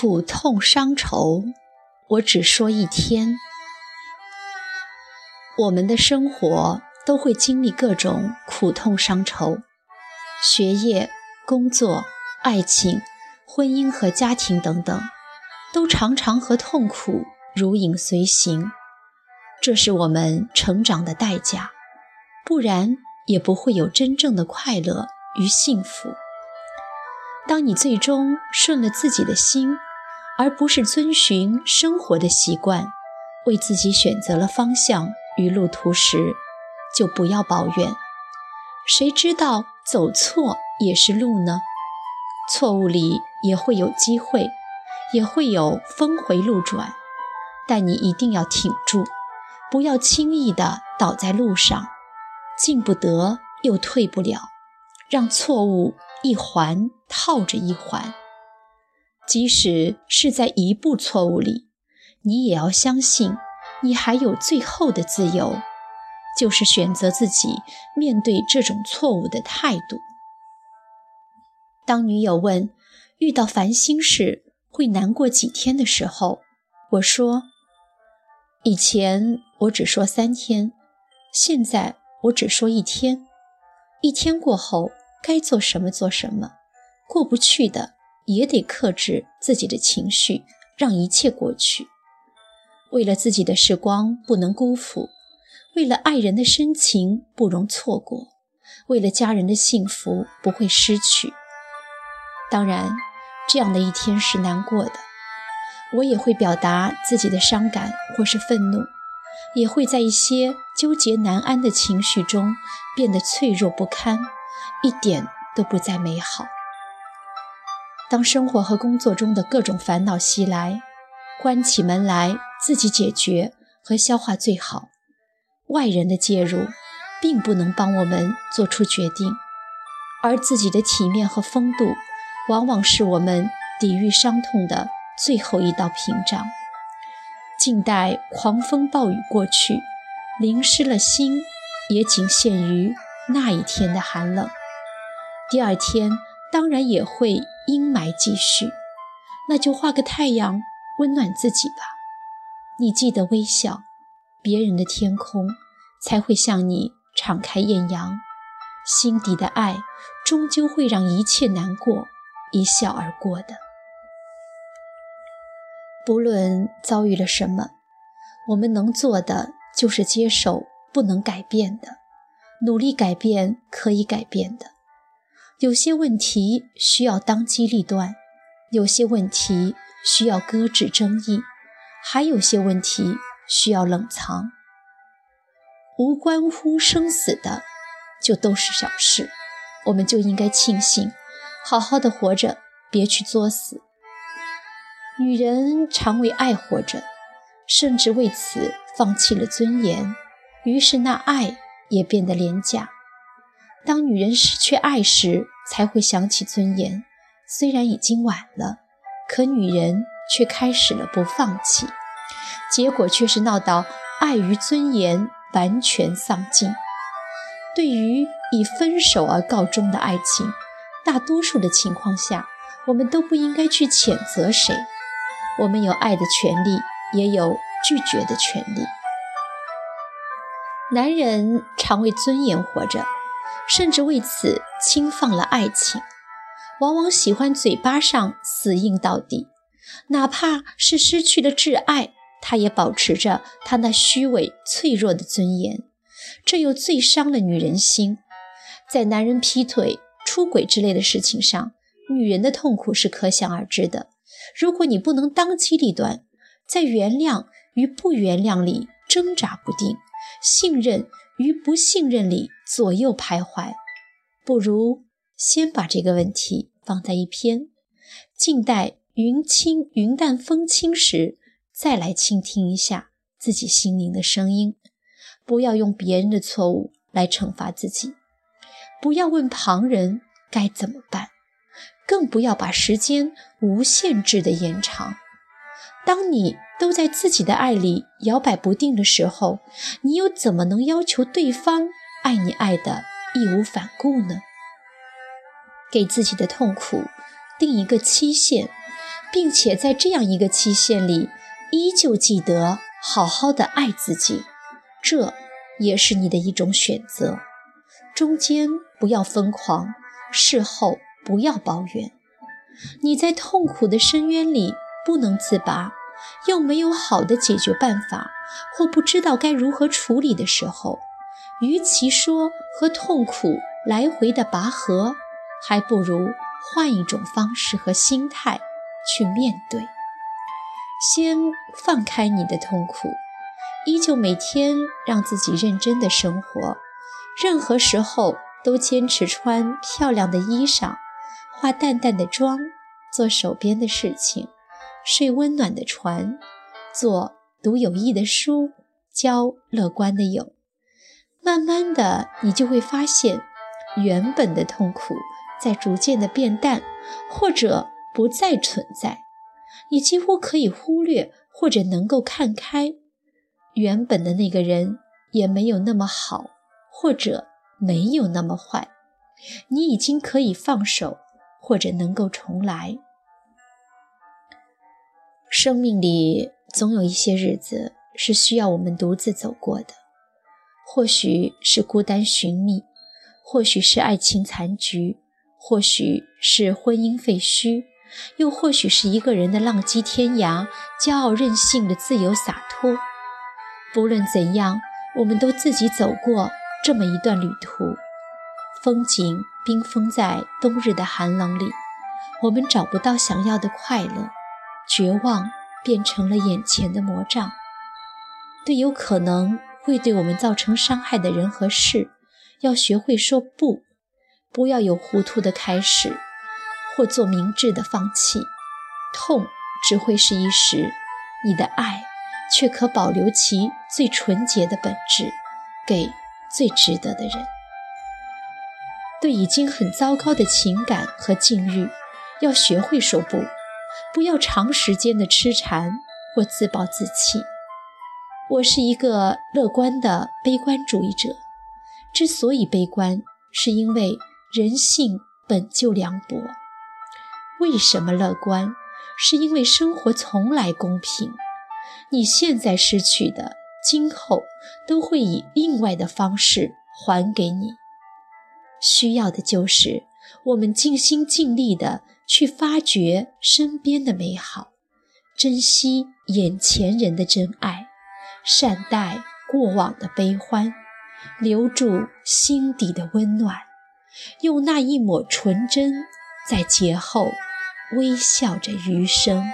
苦痛伤愁，我只说一天。我们的生活都会经历各种苦痛伤愁，学业、工作、爱情、婚姻和家庭等等，都常常和痛苦如影随形。这是我们成长的代价，不然也不会有真正的快乐与幸福。当你最终顺了自己的心，而不是遵循生活的习惯，为自己选择了方向与路途时，就不要抱怨。谁知道走错也是路呢？错误里也会有机会，也会有峰回路转，但你一定要挺住，不要轻易的倒在路上，进不得又退不了，让错误。一环套着一环，即使是在一步错误里，你也要相信，你还有最后的自由，就是选择自己面对这种错误的态度。当女友问遇到烦心事会难过几天的时候，我说：以前我只说三天，现在我只说一天，一天过后。该做什么做什么，过不去的也得克制自己的情绪，让一切过去。为了自己的时光不能辜负，为了爱人的深情不容错过，为了家人的幸福不会失去。当然，这样的一天是难过的，我也会表达自己的伤感或是愤怒，也会在一些纠结难安的情绪中变得脆弱不堪。一点都不再美好。当生活和工作中的各种烦恼袭来，关起门来自己解决和消化最好。外人的介入，并不能帮我们做出决定，而自己的体面和风度，往往是我们抵御伤痛的最后一道屏障。静待狂风暴雨过去，淋湿了心，也仅限于那一天的寒冷。第二天当然也会阴霾继续，那就画个太阳温暖自己吧。你记得微笑，别人的天空才会向你敞开艳阳。心底的爱终究会让一切难过一笑而过的。不论遭遇了什么，我们能做的就是接受不能改变的，努力改变可以改变的。有些问题需要当机立断，有些问题需要搁置争议，还有些问题需要冷藏。无关乎生死的，就都是小事，我们就应该庆幸，好好的活着，别去作死。女人常为爱活着，甚至为此放弃了尊严，于是那爱也变得廉价。当女人失去爱时，才会想起尊严。虽然已经晚了，可女人却开始了不放弃，结果却是闹到爱与尊严完全丧尽。对于以分手而告终的爱情，大多数的情况下，我们都不应该去谴责谁。我们有爱的权利，也有拒绝的权利。男人常为尊严活着。甚至为此轻放了爱情，往往喜欢嘴巴上死硬到底，哪怕是失去了挚爱，他也保持着他那虚伪脆弱的尊严。这又最伤了女人心。在男人劈腿、出轨之类的事情上，女人的痛苦是可想而知的。如果你不能当机立断，在原谅与不原谅里挣扎不定，信任。与不信任里左右徘徊，不如先把这个问题放在一边，静待云轻云淡风轻时，再来倾听一下自己心灵的声音。不要用别人的错误来惩罚自己，不要问旁人该怎么办，更不要把时间无限制的延长。当你都在自己的爱里摇摆不定的时候，你又怎么能要求对方爱你爱的义无反顾呢？给自己的痛苦定一个期限，并且在这样一个期限里，依旧记得好好的爱自己，这也是你的一种选择。中间不要疯狂，事后不要抱怨。你在痛苦的深渊里不能自拔，又没有好的解决办法，或不知道该如何处理的时候，与其说和痛苦来回的拔河，还不如换一种方式和心态。去面对，先放开你的痛苦，依旧每天让自己认真的生活，任何时候都坚持穿漂亮的衣裳，化淡淡的妆，做手边的事情，睡温暖的床，做读有益的书，交乐观的友。慢慢的，你就会发现，原本的痛苦在逐渐的变淡，或者。不再存在，你几乎可以忽略或者能够看开，原本的那个人也没有那么好，或者没有那么坏，你已经可以放手，或者能够重来。生命里总有一些日子是需要我们独自走过的，或许是孤单寻觅，或许是爱情残局，或许是婚姻废墟。又或许是一个人的浪迹天涯，骄傲任性的自由洒脱。不论怎样，我们都自己走过这么一段旅途。风景冰封在冬日的寒冷里，我们找不到想要的快乐，绝望变成了眼前的魔障。对有可能会对我们造成伤害的人和事，要学会说不，不要有糊涂的开始。或做明智的放弃，痛只会是一时，你的爱却可保留其最纯洁的本质，给最值得的人。对已经很糟糕的情感和境遇，要学会说不，不要长时间的痴缠或自暴自弃。我是一个乐观的悲观主义者，之所以悲观，是因为人性本就凉薄。为什么乐观？是因为生活从来公平。你现在失去的，今后都会以另外的方式还给你。需要的就是我们尽心尽力的去发掘身边的美好，珍惜眼前人的真爱，善待过往的悲欢，留住心底的温暖，用那一抹纯真，在劫后。微笑着余生。